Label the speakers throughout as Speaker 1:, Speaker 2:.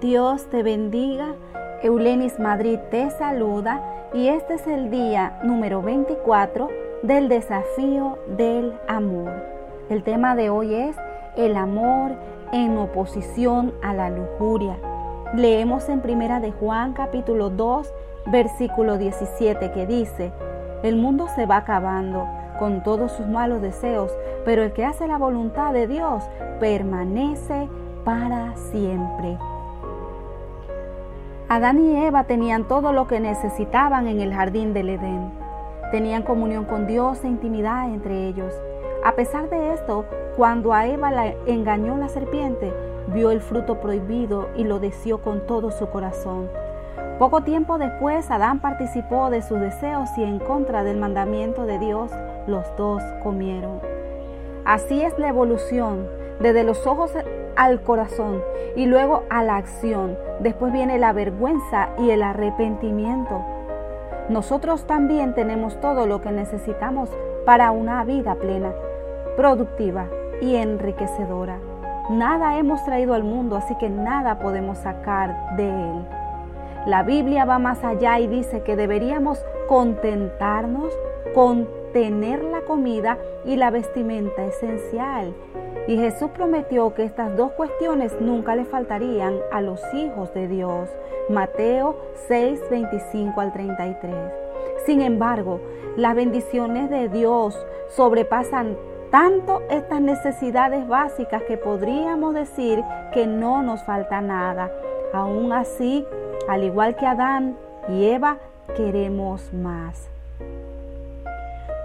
Speaker 1: Dios te bendiga. Eulenis Madrid te saluda y este es el día número 24 del desafío del amor. El tema de hoy es el amor en oposición a la lujuria. Leemos en Primera de Juan capítulo 2 versículo 17 que dice, el mundo se va acabando con todos sus malos deseos, pero el que hace la voluntad de Dios permanece para siempre. Adán y Eva tenían todo lo que necesitaban en el jardín del Edén. Tenían comunión con Dios e intimidad entre ellos. A pesar de esto, cuando a Eva la engañó la serpiente, vio el fruto prohibido y lo deseó con todo su corazón. Poco tiempo después, Adán participó de sus deseos y en contra del mandamiento de Dios, los dos comieron. Así es la evolución, desde los ojos al corazón y luego a la acción. Después viene la vergüenza y el arrepentimiento. Nosotros también tenemos todo lo que necesitamos para una vida plena, productiva y enriquecedora. Nada hemos traído al mundo, así que nada podemos sacar de él. La Biblia va más allá y dice que deberíamos contentarnos con tener la comida y la vestimenta esencial y Jesús prometió que estas dos cuestiones nunca le faltarían a los hijos de Dios. Mateo 6, 25 al 33. Sin embargo, las bendiciones de Dios sobrepasan tanto estas necesidades básicas que podríamos decir que no nos falta nada. Aún así, al igual que Adán y Eva, queremos más.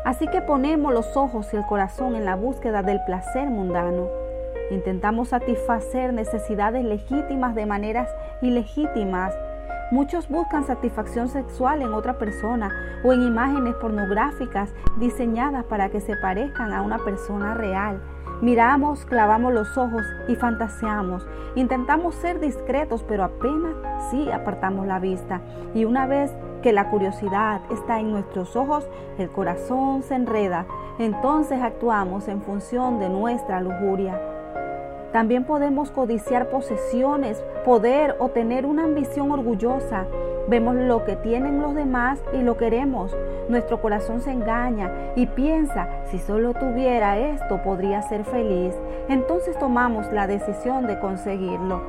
Speaker 1: Así que ponemos los ojos y el corazón en la búsqueda del placer mundano. Intentamos satisfacer necesidades legítimas de maneras ilegítimas. Muchos buscan satisfacción sexual en otra persona o en imágenes pornográficas diseñadas para que se parezcan a una persona real. Miramos, clavamos los ojos y fantaseamos. Intentamos ser discretos, pero apenas sí apartamos la vista. Y una vez que la curiosidad está en nuestros ojos, el corazón se enreda. Entonces actuamos en función de nuestra lujuria. También podemos codiciar posesiones, poder o tener una ambición orgullosa. Vemos lo que tienen los demás y lo queremos. Nuestro corazón se engaña y piensa, si solo tuviera esto podría ser feliz. Entonces tomamos la decisión de conseguirlo.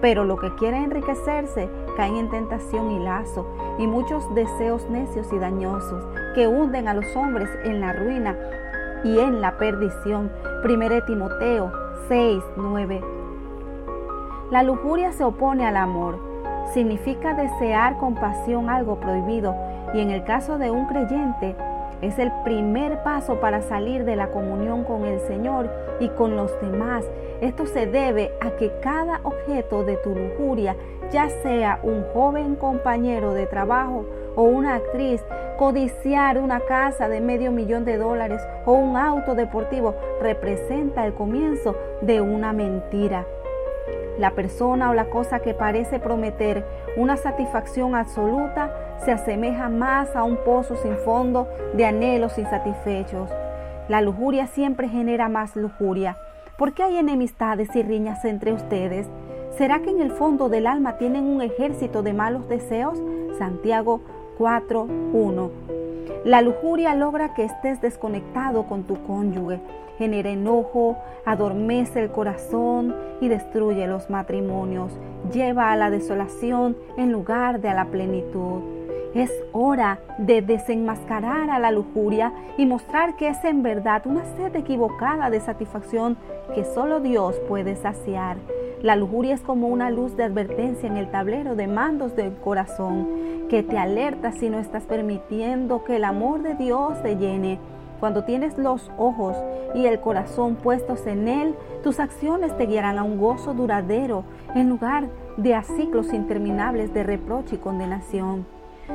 Speaker 1: Pero lo que quiere enriquecerse caen en tentación y lazo y muchos deseos necios y dañosos que hunden a los hombres en la ruina y en la perdición. 1 Timoteo 6, 9. La lujuria se opone al amor. Significa desear con pasión algo prohibido y en el caso de un creyente es el primer paso para salir de la comunión con el Señor y con los demás. Esto se debe a que cada objeto de tu lujuria, ya sea un joven compañero de trabajo o una actriz, codiciar una casa de medio millón de dólares o un auto deportivo, representa el comienzo de una mentira. La persona o la cosa que parece prometer una satisfacción absoluta se asemeja más a un pozo sin fondo de anhelos insatisfechos. La lujuria siempre genera más lujuria. ¿Por qué hay enemistades y riñas entre ustedes? ¿Será que en el fondo del alma tienen un ejército de malos deseos? Santiago 4.1. La lujuria logra que estés desconectado con tu cónyuge, genera enojo, adormece el corazón y destruye los matrimonios, lleva a la desolación en lugar de a la plenitud. Es hora de desenmascarar a la lujuria y mostrar que es en verdad una sed equivocada de satisfacción que solo Dios puede saciar. La lujuria es como una luz de advertencia en el tablero de mandos del corazón que te alerta si no estás permitiendo que el amor de Dios te llene. Cuando tienes los ojos y el corazón puestos en Él, tus acciones te guiarán a un gozo duradero en lugar de a ciclos interminables de reproche y condenación.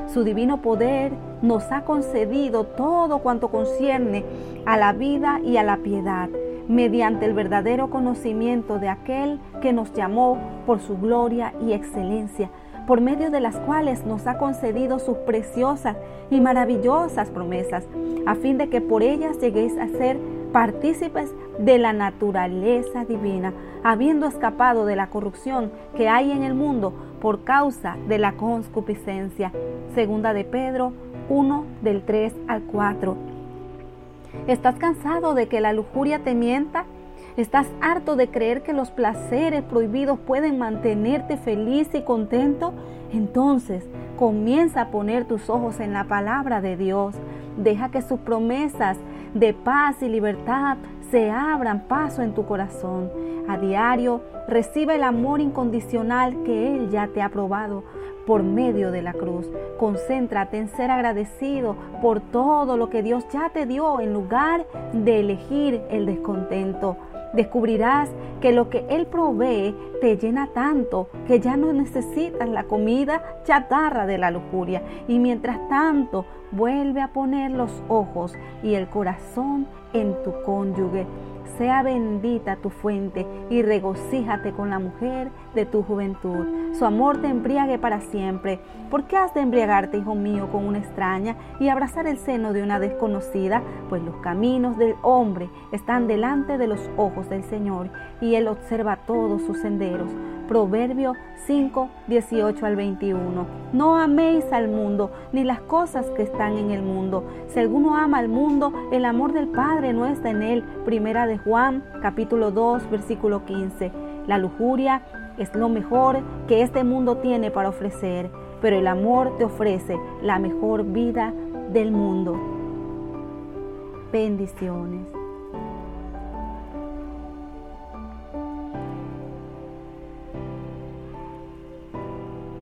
Speaker 1: Su divino poder nos ha concedido todo cuanto concierne a la vida y a la piedad, mediante el verdadero conocimiento de aquel que nos llamó por su gloria y excelencia, por medio de las cuales nos ha concedido sus preciosas y maravillosas promesas, a fin de que por ellas lleguéis a ser partícipes de la naturaleza divina, habiendo escapado de la corrupción que hay en el mundo por causa de la concupiscencia. Segunda de Pedro 1 del 3 al 4. ¿Estás cansado de que la lujuria te mienta? ¿Estás harto de creer que los placeres prohibidos pueden mantenerte feliz y contento? Entonces comienza a poner tus ojos en la palabra de Dios. Deja que sus promesas de paz y libertad se abran paso en tu corazón. A diario recibe el amor incondicional que Él ya te ha probado por medio de la cruz. Concéntrate en ser agradecido por todo lo que Dios ya te dio en lugar de elegir el descontento. Descubrirás que lo que Él provee te llena tanto que ya no necesitas la comida chatarra de la lujuria. Y mientras tanto, vuelve a poner los ojos y el corazón en tu cónyuge sea bendita tu fuente y regocíjate con la mujer de tu juventud. Su amor te embriague para siempre. ¿Por qué has de embriagarte, hijo mío, con una extraña y abrazar el seno de una desconocida? Pues los caminos del hombre están delante de los ojos del Señor y Él observa todos sus senderos. Proverbio 5, 18 al 21. No améis al mundo ni las cosas que están en el mundo. Si alguno ama al mundo, el amor del Padre no está en él. Primera de Juan, capítulo 2, versículo 15. La lujuria es lo mejor que este mundo tiene para ofrecer, pero el amor te ofrece la mejor vida del mundo. Bendiciones.